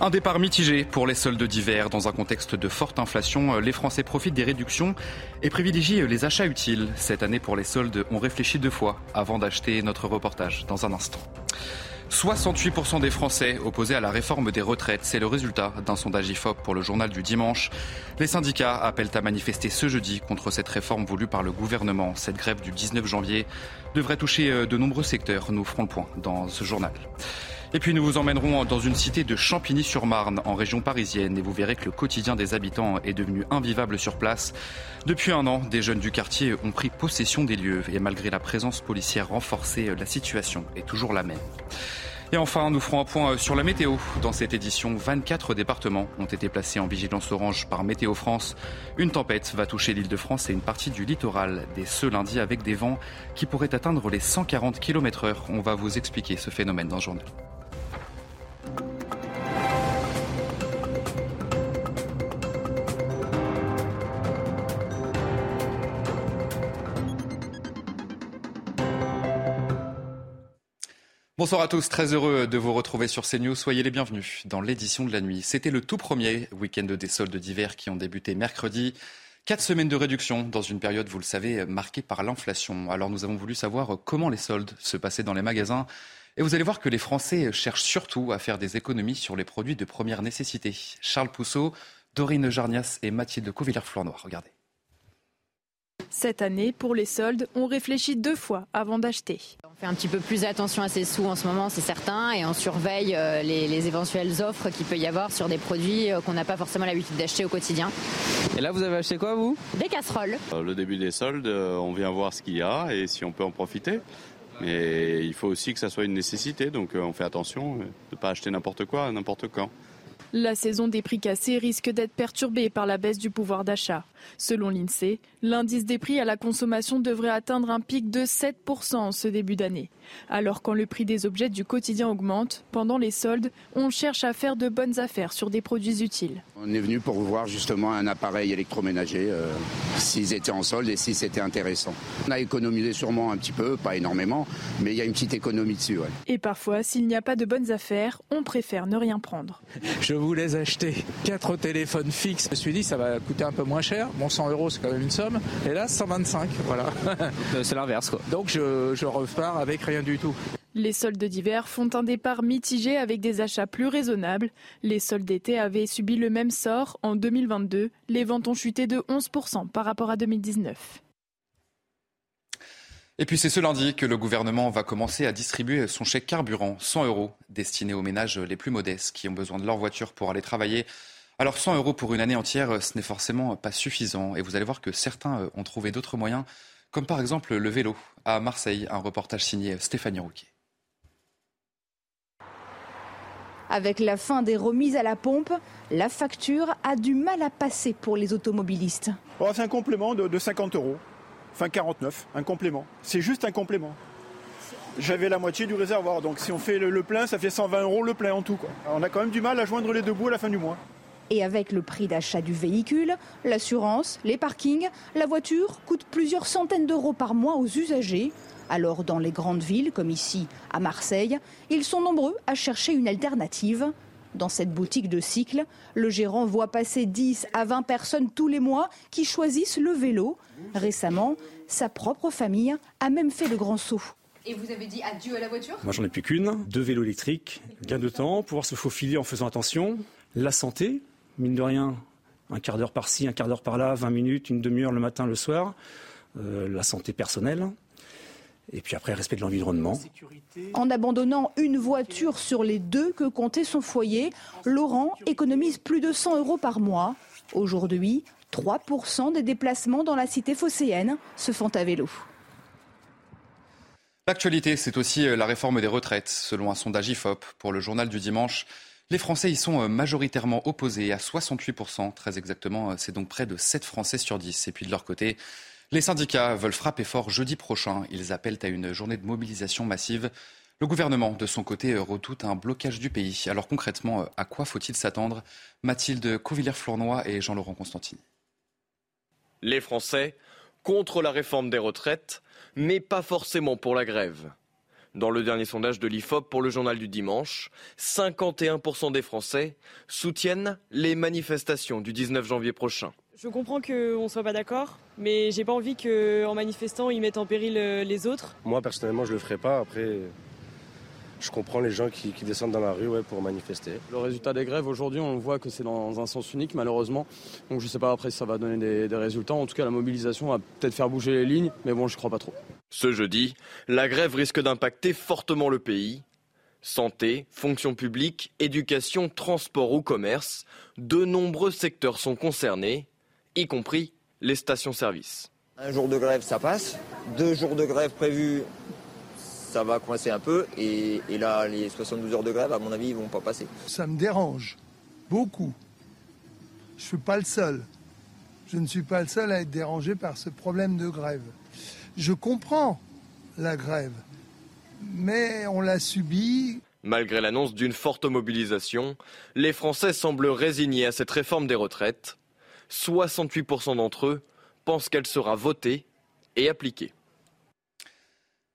Un départ mitigé pour les soldes d'hiver. Dans un contexte de forte inflation, les Français profitent des réductions et privilégient les achats utiles. Cette année, pour les soldes, on réfléchit deux fois avant d'acheter notre reportage dans un instant. 68% des Français opposés à la réforme des retraites. C'est le résultat d'un sondage IFOP pour le journal du dimanche. Les syndicats appellent à manifester ce jeudi contre cette réforme voulue par le gouvernement. Cette grève du 19 janvier devrait toucher de nombreux secteurs. Nous ferons le point dans ce journal. Et puis nous vous emmènerons dans une cité de Champigny-sur-Marne, en région parisienne, et vous verrez que le quotidien des habitants est devenu invivable sur place. Depuis un an, des jeunes du quartier ont pris possession des lieux, et malgré la présence policière renforcée, la situation est toujours la même. Et enfin, nous ferons un point sur la météo. Dans cette édition, 24 départements ont été placés en vigilance orange par Météo France. Une tempête va toucher l'île de France et une partie du littoral dès ce lundi avec des vents qui pourraient atteindre les 140 km heure. On va vous expliquer ce phénomène dans le journal. Bonsoir à tous, très heureux de vous retrouver sur CNews. Soyez les bienvenus dans l'édition de la nuit. C'était le tout premier week-end des soldes d'hiver qui ont débuté mercredi. Quatre semaines de réduction dans une période, vous le savez, marquée par l'inflation. Alors nous avons voulu savoir comment les soldes se passaient dans les magasins. Et vous allez voir que les Français cherchent surtout à faire des économies sur les produits de première nécessité. Charles Pousseau, Dorine Jarnias et Mathilde Covillère-Flournoy. Regardez. Cette année, pour les soldes, on réfléchit deux fois avant d'acheter. On fait un petit peu plus attention à ses sous en ce moment, c'est certain, et on surveille les, les, éventuelles offres qu'il peut y avoir sur des produits qu'on n'a pas forcément l'habitude d'acheter au quotidien. Et là, vous avez acheté quoi, vous? Des casseroles. Le début des soldes, on vient voir ce qu'il y a et si on peut en profiter. Mais il faut aussi que ça soit une nécessité, donc on fait attention de ne pas acheter n'importe quoi, n'importe quand. La saison des prix cassés risque d'être perturbée par la baisse du pouvoir d'achat. Selon l'INSEE, l'indice des prix à la consommation devrait atteindre un pic de 7% en ce début d'année. Alors quand le prix des objets du quotidien augmente, pendant les soldes, on cherche à faire de bonnes affaires sur des produits utiles. On est venu pour voir justement un appareil électroménager, euh, s'ils étaient en solde et si c'était intéressant. On a économisé sûrement un petit peu, pas énormément, mais il y a une petite économie dessus. Ouais. Et parfois, s'il n'y a pas de bonnes affaires, on préfère ne rien prendre. Je voulais acheter quatre téléphones fixes. Je me suis dit ça va coûter un peu moins cher. Bon, 100 euros c'est quand même une somme. Et là, 125, voilà. c'est l'inverse quoi. Donc je, je repars avec rien du tout. Les soldes d'hiver font un départ mitigé avec des achats plus raisonnables. Les soldes d'été avaient subi le même sort. En 2022, les ventes ont chuté de 11% par rapport à 2019. Et puis c'est ce lundi que le gouvernement va commencer à distribuer son chèque carburant, 100 euros, destiné aux ménages les plus modestes qui ont besoin de leur voiture pour aller travailler. Alors 100 euros pour une année entière, ce n'est forcément pas suffisant. Et vous allez voir que certains ont trouvé d'autres moyens, comme par exemple le vélo. À Marseille, un reportage signé Stéphanie Rouquier. Avec la fin des remises à la pompe, la facture a du mal à passer pour les automobilistes. Oh, c'est un complément de, de 50 euros, enfin 49, un complément. C'est juste un complément. J'avais la moitié du réservoir, donc si on fait le, le, plein, ça fait 120 euros le plein en tout. On a quand même du mal à joindre les deux bouts à la fin du mois. Et avec le prix d'achat du véhicule, l'assurance, les parkings, la voiture coûte plusieurs centaines d'euros par mois aux usagers. Alors dans les grandes villes, comme ici à Marseille, ils sont nombreux à chercher une alternative. Dans cette boutique de cycle, le gérant voit passer 10 à 20 personnes tous les mois qui choisissent le vélo. Récemment, sa propre famille a même fait le grand saut. Et vous avez dit adieu à la voiture? Moi j'en ai plus qu'une, deux vélos électriques, gain de temps, pouvoir se faufiler en faisant attention, la santé, mine de rien, un quart d'heure par-ci, un quart d'heure par-là, 20 minutes, une demi-heure le matin, le soir, euh, la santé personnelle, et puis après, respect de l'environnement. En abandonnant une voiture sur les deux que comptait son foyer, Laurent économise plus de 100 euros par mois. Aujourd'hui, 3% des déplacements dans la cité phocéenne se font à vélo. L'actualité, c'est aussi la réforme des retraites. Selon un sondage IFOP pour le journal du dimanche, les Français y sont majoritairement opposés à 68%. Très exactement, c'est donc près de 7 Français sur 10. Et puis de leur côté, les syndicats veulent frapper fort jeudi prochain. Ils appellent à une journée de mobilisation massive. Le gouvernement, de son côté, redoute un blocage du pays. Alors concrètement, à quoi faut-il s'attendre? Mathilde Covillère-Flournoy et Jean-Laurent Constantini. Les Français contre la réforme des retraites, mais pas forcément pour la grève. Dans le dernier sondage de l'IFOP pour le journal du dimanche, 51% des Français soutiennent les manifestations du 19 janvier prochain. Je comprends qu'on ne soit pas d'accord, mais j'ai pas envie qu'en manifestant, ils mettent en péril euh, les autres. Moi, personnellement, je le ferai pas. Après, je comprends les gens qui, descendent dans la rue ouais, pour manifester. Le résultat des grèves, aujourd'hui, on voit que c'est dans un sens unique, malheureusement. Donc je ne sais pas après si ça va donner des, des résultats. En tout cas, la mobilisation va peut-être faire bouger les lignes, mais bon, je ne crois pas trop. Ce jeudi, la grève risque d'impacter fortement le pays. Santé, fonction publique, éducation, transport ou commerce, de nombreux secteurs sont concernés, y compris les stations-service. Un jour de grève, ça passe. Deux jours de grève prévus, ça va coincer un peu. Et, là, les 72 heures de grève, à mon avis, ils vont pas passer. Ça me dérange beaucoup. Je ne suis pas le seul. Je ne suis pas le seul à être dérangé par ce problème de grève. Je comprends la grève, mais on l'a subie. Malgré l'annonce d'une forte mobilisation, les Français semblent résignés à cette réforme des retraites. 68% d'entre eux pensent qu'elle sera votée et appliquée.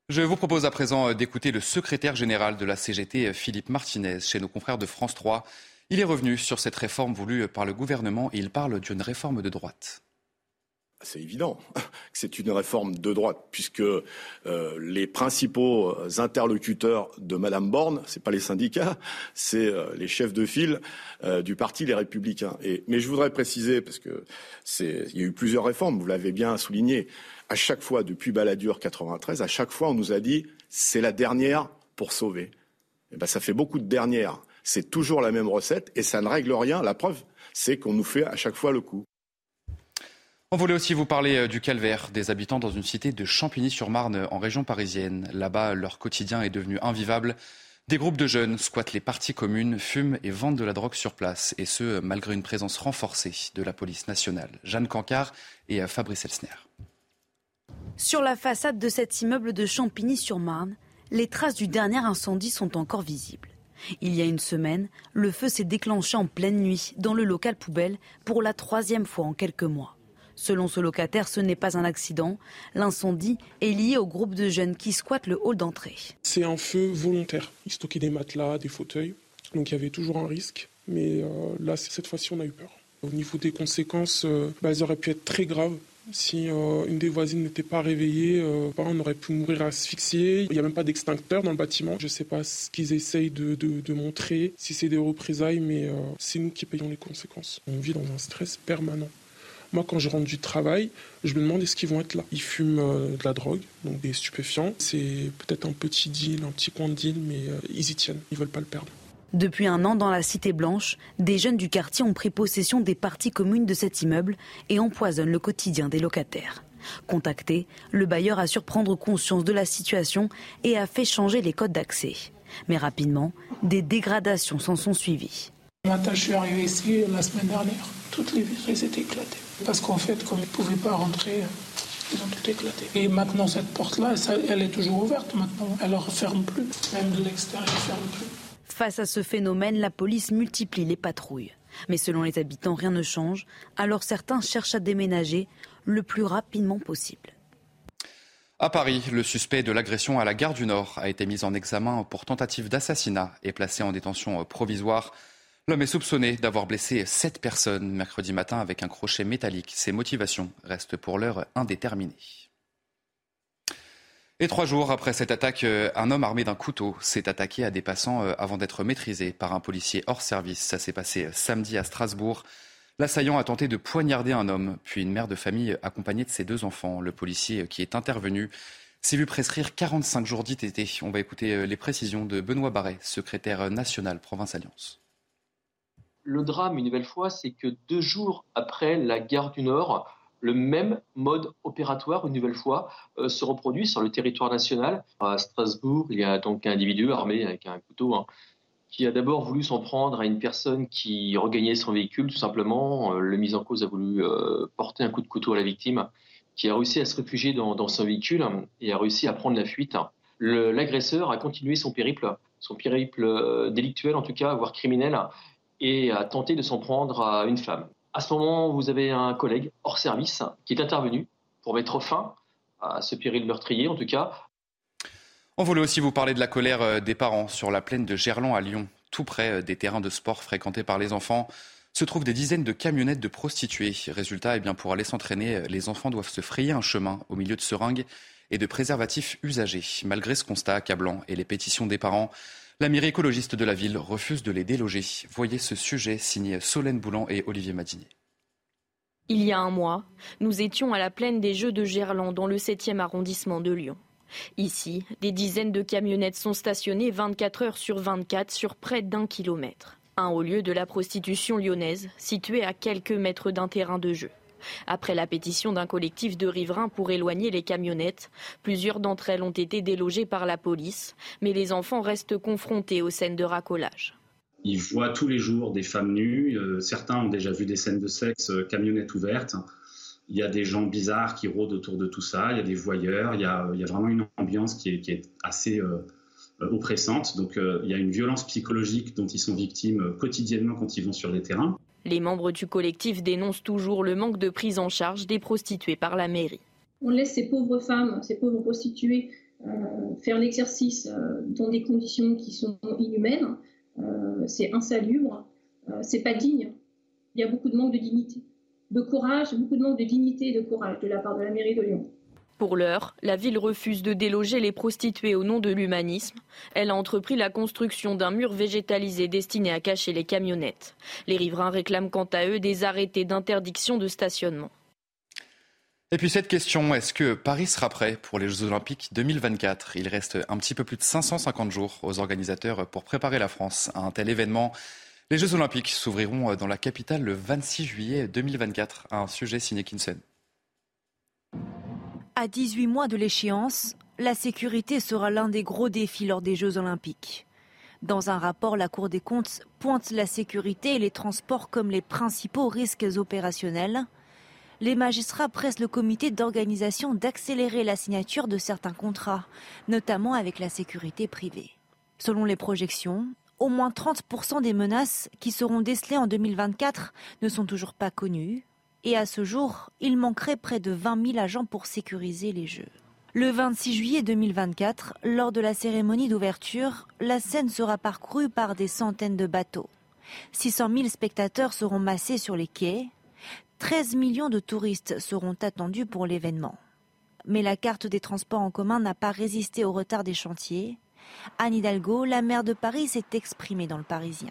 Je vous propose à présent d'écouter le secrétaire général de la CGT, Philippe Martinez, chez nos confrères de France 3. Il est revenu sur cette réforme voulue par le gouvernement et il parle d'une réforme de droite. C'est évident que c'est une réforme de droite, puisque euh, les principaux interlocuteurs de Madame Borne, c'est pas les syndicats, c'est euh, les chefs de file euh, du parti Les Républicains. Mais je voudrais préciser, parce que il y a eu plusieurs réformes, vous l'avez bien souligné, à chaque fois, depuis Balladur 93, à chaque fois, on nous a dit c'est la dernière pour sauver. Et eh ben, ça fait beaucoup de dernières. C'est toujours la même recette et ça ne règle rien. La preuve, c'est qu'on nous fait à chaque fois le coup. On voulait aussi vous parler euh, du calvaire des habitants dans une cité de Champigny-sur-Marne en région parisienne. Là-bas, leur quotidien est devenu invivable. Des groupes de jeunes squattent les parties communes, fument et vendent de la drogue sur place, et ce, malgré une présence renforcée de la police nationale. Jeanne Cancard et euh, Fabrice Elsner. Sur la façade de cet immeuble de Champigny-sur-Marne, les traces du dernier incendie sont encore visibles. Il y a une semaine, le feu s'est déclenché en pleine nuit dans le local poubelle pour la troisième fois en quelques mois. Selon ce locataire, ce n'est pas un accident. L'incendie est lié au groupe de jeunes qui squattent le hall d'entrée. C'est un feu volontaire. Ils stockaient des matelas, des fauteuils. Donc il y avait toujours un risque. Mais euh, là, cette fois-ci, on a eu peur. Au niveau des conséquences, euh, bah, elles auraient pu être très graves. Si euh, une des voisines n'était pas réveillée, on aurait pu mourir asphyxié. Il n'y a même pas d'extincteur dans le bâtiment. Je ne sais pas ce qu'ils essayent de, montrer, si c'est des représailles, mais c'est nous qui payons les conséquences. On vit dans un stress permanent. Moi, quand je rentre du travail, je me demande est-ce qu'ils vont être là? Ils fument de la drogue, donc des stupéfiants. C'est peut-être un petit deal, un petit coin de deal, mais ils y tiennent. Ils veulent pas le perdre. Depuis un an, dans la Cité Blanche, des jeunes du quartier ont pris possession des parties communes de cet immeuble et empoisonnent le quotidien des locataires. Contacté, le bailleur a surprendre conscience de la situation et a fait changer les codes d'accès. Mais rapidement, des dégradations s'en sont suivies. Matin, je suis arrivé ici la semaine dernière. Toutes les vitres étaient éclatées. Parce qu'en fait, comme ils ne pouvaient pas rentrer, ils ont tout éclaté. Et maintenant, cette porte-là, elle est toujours ouverte maintenant. Elle ne referme plus. Même de l'extérieur, elle ne ferme plus. Face à ce phénomène, la police multiplie les patrouilles. Mais selon les habitants, rien ne change, alors certains cherchent à déménager le plus rapidement possible. À Paris, le suspect de l'agression à la gare du Nord a été mis en examen pour tentative d'assassinat et placé en détention provisoire. L'homme est soupçonné d'avoir blessé sept personnes mercredi matin avec un crochet métallique. Ses motivations restent pour l'heure indéterminées. Et trois jours après cette attaque, euh, un homme armé d'un couteau s'est attaqué à des passants euh, avant d'être maîtrisé par un policier hors service. Ça s'est passé euh, samedi à Strasbourg. L'assaillant a tenté de poignarder un homme, puis une mère de famille accompagnée de ses deux enfants. Le policier qui est intervenu s'est vu prescrire 45 jours d'ITT. On va écouter les précisions de Benoît Barret, secrétaire national Province Alliance. Le drame, une nouvelle fois, c'est que deux jours après la gare du Nord, le même mode opératoire, une nouvelle fois, euh, se reproduit sur le territoire national. À Strasbourg, il y a donc un individu armé avec un couteau hein, qui a d'abord voulu s'en prendre à une personne qui regagnait son véhicule, tout simplement. Euh, le mis en cause a voulu euh, porter un coup de couteau à la victime, qui a réussi à se réfugier dans, son véhicule et a réussi à prendre la fuite. L'agresseur a continué son périple, son périple délictuel en tout cas, voire criminel, et a tenté de s'en prendre à une femme. À ce moment, vous avez un collègue hors service qui est intervenu pour mettre fin à ce péril meurtrier, en tout cas. On voulait aussi vous parler de la colère euh, des parents sur la plaine de Gerland à Lyon. Tout près euh, des terrains de sport fréquentés par les enfants se trouvent des dizaines de camionnettes de prostituées. Résultat, eh bien, pour aller s'entraîner, euh, les enfants doivent se frayer un chemin au milieu de seringues et de préservatifs usagés. Malgré ce constat accablant et les pétitions des parents, la mairie écologiste de la ville refuse de les déloger. Voyez ce sujet signé Solène Boulan et Olivier Madinier. Il y a un mois, nous étions à la plaine des Jeux de Gerland dans le 7e arrondissement de Lyon. Ici, des dizaines de camionnettes sont stationnées 24 heures sur 24 sur près d'un kilomètre. Un haut lieu de la prostitution lyonnaise, situé à quelques mètres d'un terrain de jeu. Après la pétition d'un collectif de riverains pour éloigner les camionnettes, plusieurs d'entre elles ont été délogées par la police, mais les enfants restent confrontés aux scènes de racolage. Ils voient tous les jours des femmes nues, euh, certains ont déjà vu des scènes de sexe, euh, camionnettes ouvertes. Il y a des gens bizarres qui rôdent autour de tout ça, il y a des voyeurs, il y a, vraiment une ambiance qui est, assez euh, oppressante. Donc il y a une violence psychologique dont ils sont victimes quotidiennement quand ils vont sur les terrains. Les membres du collectif dénoncent toujours le manque de prise en charge des prostituées par la mairie. On laisse ces pauvres femmes, ces pauvres prostituées euh, faire l'exercice euh, dans des conditions qui sont inhumaines. Euh, c'est insalubre, c'est pas digne. Il y a beaucoup de manque de dignité, de courage, beaucoup de manque de dignité et de courage de la part de la mairie de Lyon. Pour l'heure, la ville refuse de déloger les prostituées au nom de l'humanisme. Elle a entrepris la construction d'un mur végétalisé destiné à cacher les camionnettes. Les riverains réclament quant à eux des arrêtés d'interdiction de stationnement. Et puis cette question, est-ce que Paris sera prêt pour les Jeux Olympiques 2024 Il reste un petit peu plus de 550 jours aux organisateurs pour préparer la France à un tel événement. Les Jeux Olympiques s'ouvriront dans la capitale le 26 juillet 2024. Un sujet signé Kinsen. À 18 mois de l'échéance, la sécurité sera l'un des gros défis lors des Jeux olympiques. Dans un rapport, la Cour des comptes pointe la sécurité et les transports comme les principaux risques opérationnels. Les magistrats pressent le comité d'organisation d'accélérer la signature de certains contrats, notamment avec la sécurité privée. Selon les projections, au moins 30% des menaces qui seront décelées en 2024 ne sont toujours pas connues. Et à ce jour, il manquerait près de 20 000 agents pour sécuriser les Jeux. Le 26 juillet 2024, lors de la cérémonie d'ouverture, la scène sera parcourue par des centaines de bateaux. 600 000 spectateurs seront massés sur les quais. 13 millions de touristes seront attendus pour l'événement. Mais la carte des transports en commun n'a pas résisté au retard des chantiers. Anne Hidalgo, la maire de Paris, s'est exprimée dans le Parisien.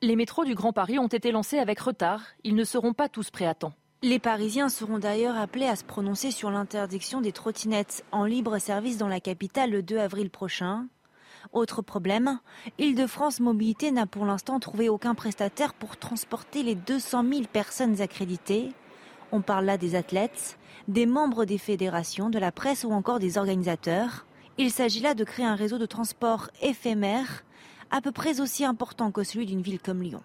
Les métros du Grand Paris ont été lancés avec retard. Ils ne seront pas tous prêts à temps. Les Parisiens seront d'ailleurs appelés à se prononcer sur l'interdiction des trottinettes en libre service dans la capitale le 2 avril prochain. Autre problème, Île-de-France Mobilité n'a pour l'instant trouvé aucun prestataire pour transporter les 200 000 personnes accréditées. On parle là des athlètes, des membres des fédérations, de la presse ou encore des organisateurs. Il s'agit là de créer un réseau de transport éphémère à peu près aussi important que celui d'une ville comme Lyon.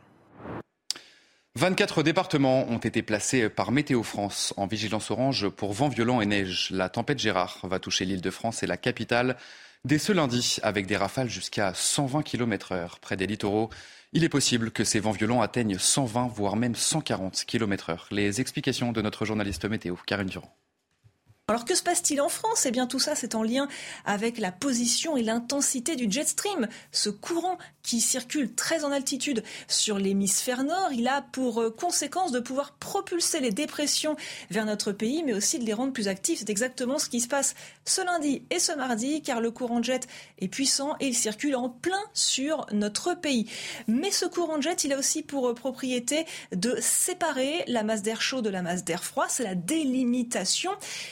24 départements ont été placés par Météo France en vigilance orange pour vent violent et neige. La tempête Gérard va toucher l'île de France et la capitale dès ce lundi avec des rafales jusqu'à 120 km/h. Près des littoraux, il est possible que ces vents violents atteignent 120 voire même 140 km/h. Les explications de notre journaliste météo, Karine Durand. Alors que se passe-t-il en France? Eh bien tout ça c'est en lien avec la position et l'intensité du jet stream. Ce courant qui circule très en altitude sur l'hémisphère nord, il a pour euh, conséquence de pouvoir propulser les dépressions vers notre pays, mais aussi de les rendre plus actifs. C'est exactement ce qui se passe ce lundi et ce mardi, car le courant jet est puissant et il circule en plein sur notre pays. Mais ce courant jet, il a aussi pour euh, propriété de séparer la masse d'air chaud de la masse d'air froid. C'est la délimitation.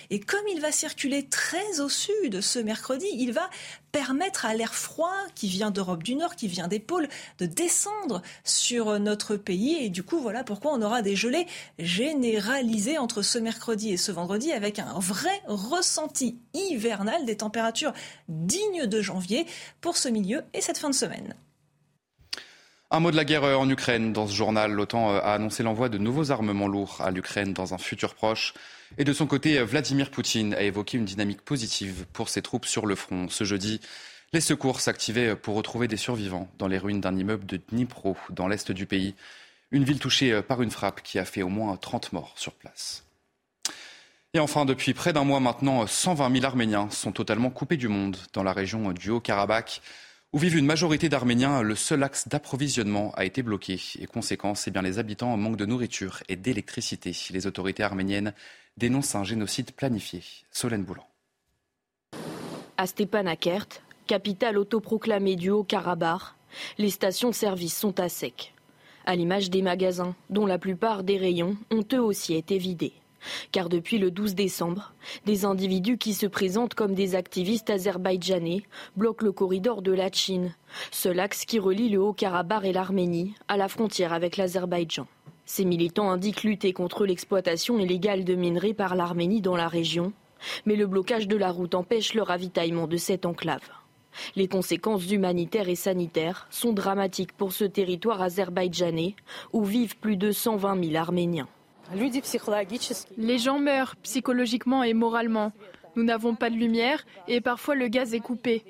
Et comme il va circuler très au sud ce mercredi, il va permettre à l'air froid qui vient d'Europe du Nord, qui vient des pôles, de descendre sur notre pays. Et du coup, voilà pourquoi on aura des gelées généralisées entre ce mercredi et ce vendredi avec un vrai ressenti hivernal des températures dignes de janvier pour ce milieu et cette fin de semaine. Un mot de la guerre euh, en Ukraine. Dans ce journal, l'OTAN euh, a annoncé l'envoi de nouveaux armements lourds à l'Ukraine dans un futur proche. Et de son côté, euh, Vladimir Poutine a évoqué une dynamique positive pour ses troupes sur le front. Ce jeudi, les secours s'activaient pour retrouver des survivants dans les ruines d'un immeuble de Dnipro, dans l'est du pays. Une ville touchée par une frappe qui a fait au moins 30 morts sur place. Et enfin, depuis près d'un mois maintenant, 120 000 Arméniens sont totalement coupés du monde dans la région du Haut-Karabakh où vivent une majorité d'Arméniens, le seul axe d'approvisionnement a été bloqué. Et conséquence, bien, les habitants manquent de nourriture et d'électricité. Les autorités arméniennes dénoncent un génocide planifié. Solène Boulan. À Stepanakert, capitale autoproclamée du Haut-Karabakh, les stations-service sont à sec. À l'image des magasins, dont la plupart des rayons ont eux aussi été vidés. Car depuis le 12 décembre, des individus qui se présentent comme des activistes azerbaïdjanais bloquent le corridor de la Chine, seul axe qui relie le Haut-Karabakh et l'Arménie à la frontière avec l'Azerbaïdjan. Ces militants indiquent lutter contre l'exploitation illégale de minerais par l'Arménie dans la région, mais le blocage de la route empêche le ravitaillement de cette enclave. Les conséquences humanitaires et sanitaires sont dramatiques pour ce territoire azerbaïdjanais où vivent plus de 120 000 Arméniens. Les gens meurent psychologiquement et moralement. Nous n'avons pas de lumière et parfois le gaz est coupé.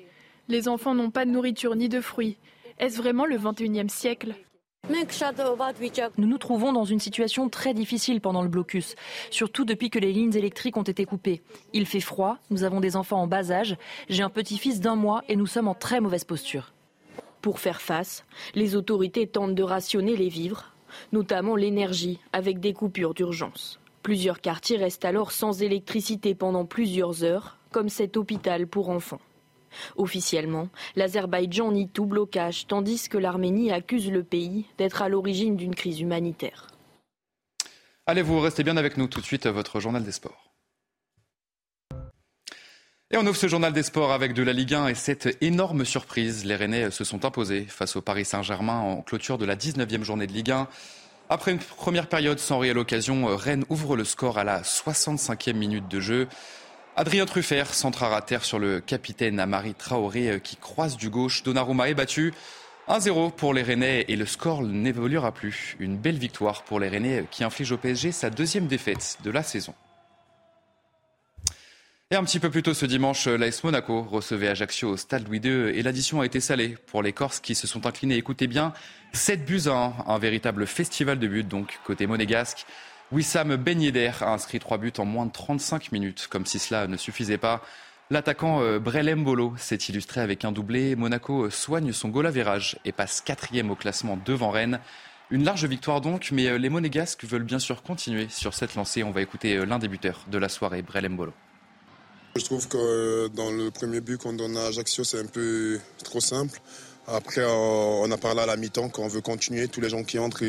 Les enfants n'ont pas de nourriture ni de fruits. Est-ce vraiment le 21e siècle? Nous nous trouvons dans une situation très difficile pendant le blocus, surtout depuis que les lignes électriques ont été coupées. Il fait froid, nous avons des enfants en bas âge, j'ai un petit-fils d'un mois et nous sommes en très mauvaise posture. Pour faire face, les autorités tentent de rationner les vivres notamment l'énergie, avec des coupures d'urgence. Plusieurs quartiers restent alors sans électricité pendant plusieurs heures, comme cet hôpital pour enfants. Officiellement, l'Azerbaïdjan nie tout blocage, tandis que l'Arménie accuse le pays d'être à l'origine d'une crise humanitaire. Allez, vous restez bien avec nous tout de suite à votre journal des sports. Et on ouvre ce journal des sports avec de la Ligue 1 et cette énorme surprise. Les Rennais se sont imposés face au Paris Saint-Germain en clôture de la 19e journée de Ligue 1. Après une première période sans réelle occasion, Rennes ouvre le score à la 65e minute de jeu. Adrien Truffert centrera à terre sur le capitaine Amari Traoré qui croise du gauche. Donnarumma est battu. 1-0 pour les Rennais et le score n'évoluera plus. Une belle victoire pour les Rennais qui inflige au PSG sa deuxième défaite de la saison. Et un petit peu plus tôt ce dimanche, l'AS Monaco recevait Ajaccio au Stade Louis II et l'addition a été salée pour les Corses qui se sont inclinés. Écoutez bien, 7 buts à 1, un véritable festival de buts donc côté monégasque. Wissam Ben Yedder a inscrit 3 buts en moins de 35 minutes, comme si cela ne suffisait pas. L'attaquant euh, Brelem Bolo s'est illustré avec un doublé. Monaco euh, soigne son goal à virage et passe quatrième au classement devant Rennes. Une large victoire donc, mais euh, les monégasques veulent bien sûr continuer sur cette lancée. On va écouter l'un des buteurs de la soirée, Brelem Bolo. Je trouve que euh, dans le premier but qu'on donne à Ajaccio, c'est un peu trop simple. Après, on a parlé à la mi-temps qu'on veut continuer. Tous les gens qui entrent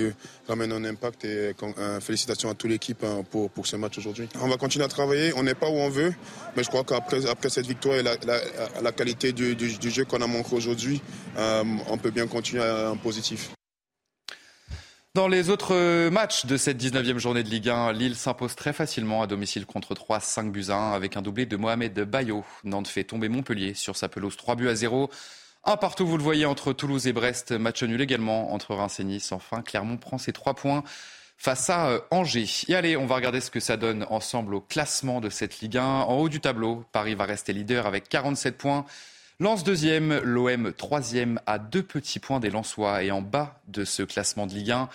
ramènent un impact. Et euh, félicitations à toute l'équipe hein, pour, pour ce match aujourd'hui. On va continuer à travailler. On n'est pas où on veut. Mais je crois qu'après après cette victoire et la, qualité du, du, jeu qu'on a montré aujourd'hui, euh, on peut bien continuer en positif. Dans les autres matchs de cette 19e journée de Ligue 1, Lille s'impose très facilement à domicile contre 3, 5 buts à 1 avec un doublé de Mohamed Bayo. Nantes fait tomber Montpellier sur sa pelouse 3 buts à 0. Un partout, vous le voyez, entre Toulouse et Brest. Match nul également entre Reims et Nice. Enfin, Clermont prend ses 3 points face à euh, Angers. Et allez, on va regarder ce que ça donne ensemble au classement de cette Ligue 1. En haut du tableau, Paris va rester leader avec 47 points. Lance deuxième, l'OM troisième à deux petits points des Lensois et en bas de ce classement de Ligue 1.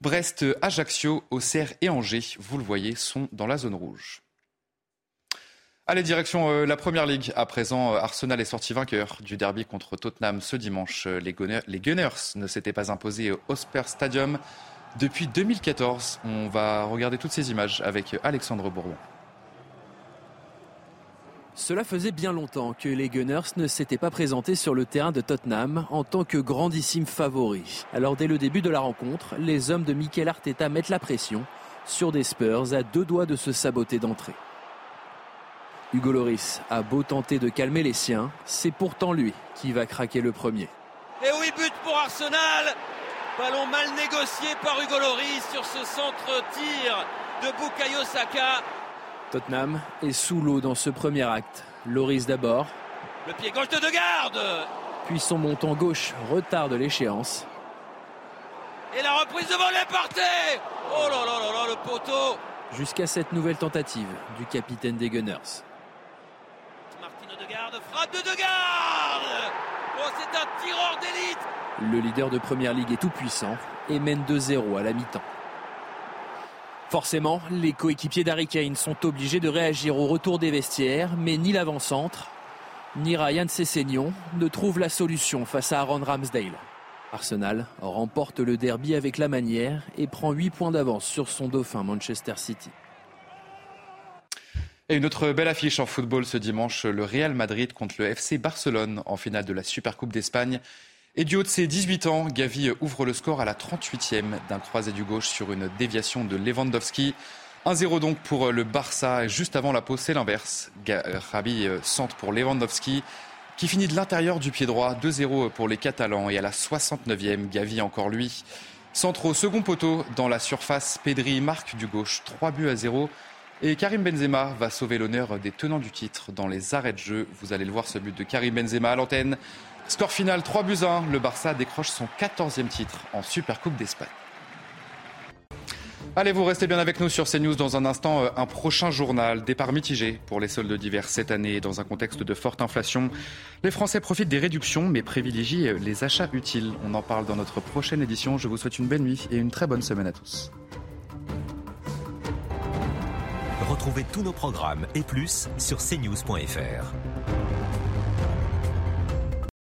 Brest, Ajaccio, Auxerre et Angers, vous le voyez, sont dans la zone rouge. Allez, direction euh, la Première Ligue. À présent, euh, Arsenal est sorti vainqueur du derby contre Tottenham ce dimanche. Euh, les Gunners, les Gunners ne s'étaient pas imposés au Osper Stadium depuis 2014. On va regarder toutes ces images avec Alexandre Bourbon. Cela faisait bien longtemps que les Gunners ne s'étaient pas présentés sur le terrain de Tottenham en tant que grandissime favoris. Alors dès le début de la rencontre, les hommes de Mikel Arteta mettent la pression sur des Spurs à deux doigts de se saboter d'entrée. Hugo Loris a beau tenter de calmer les siens, c'est pourtant lui qui va craquer le premier. Et oui, but pour Arsenal Ballon mal négocié par Hugo Loris sur ce centre-tir de Bukayo Saka. Tottenham est sous l'eau dans ce premier acte. Loris d'abord. Le pied gauche de De Garde Puis son montant gauche retarde l'échéance. Et la reprise de volet partée Oh là là là là, le poteau Jusqu'à cette nouvelle tentative du capitaine des Gunners. Martino De Garde, frappe de De Garde Oh, c'est un tireur d'élite Le leader de Première Ligue est tout puissant et mène 2-0 à la mi-temps. Forcément, les coéquipiers d'Harry Kane sont obligés de réagir au retour des vestiaires, mais ni l'avant-centre, ni Ryan Sessegnon ne trouvent la solution face à Aaron Ramsdale. Arsenal remporte le derby avec la manière et prend 8 points d'avance sur son dauphin Manchester City. Et une autre belle affiche en football ce dimanche, le Real Madrid contre le FC Barcelone en finale de la Supercoupe d'Espagne. Et du haut de ses 18 ans, Gavi ouvre le score à la 38e d'un croisé du gauche sur une déviation de Lewandowski. 1-0 donc pour le Barça. Juste avant la pause, c'est l'inverse. Gavi euh, centre pour Lewandowski qui finit de l'intérieur du pied droit. 2-0 pour les Catalans. Et à la 69e, Gavi encore lui. Centre au second poteau dans la surface. Pedri marque du gauche. 3 buts à 0. Et Karim Benzema va sauver l'honneur des tenants du titre dans les arrêts de jeu. Vous allez le voir, ce but de Karim Benzema à l'antenne. Score final 3 buts 1. Le Barça décroche son 14e titre en Supercoupe d'Espagne. Allez, vous restez bien avec nous sur CNews dans un instant. Euh, un prochain journal, départ mitigé pour les soldes d'hiver cette année dans un contexte de forte inflation. Les Français profitent des réductions mais privilégient euh, les achats utiles. On en parle dans notre prochaine édition. Je vous souhaite une belle nuit et une très bonne semaine à tous. Retrouvez tous nos programmes et plus sur cnews.fr.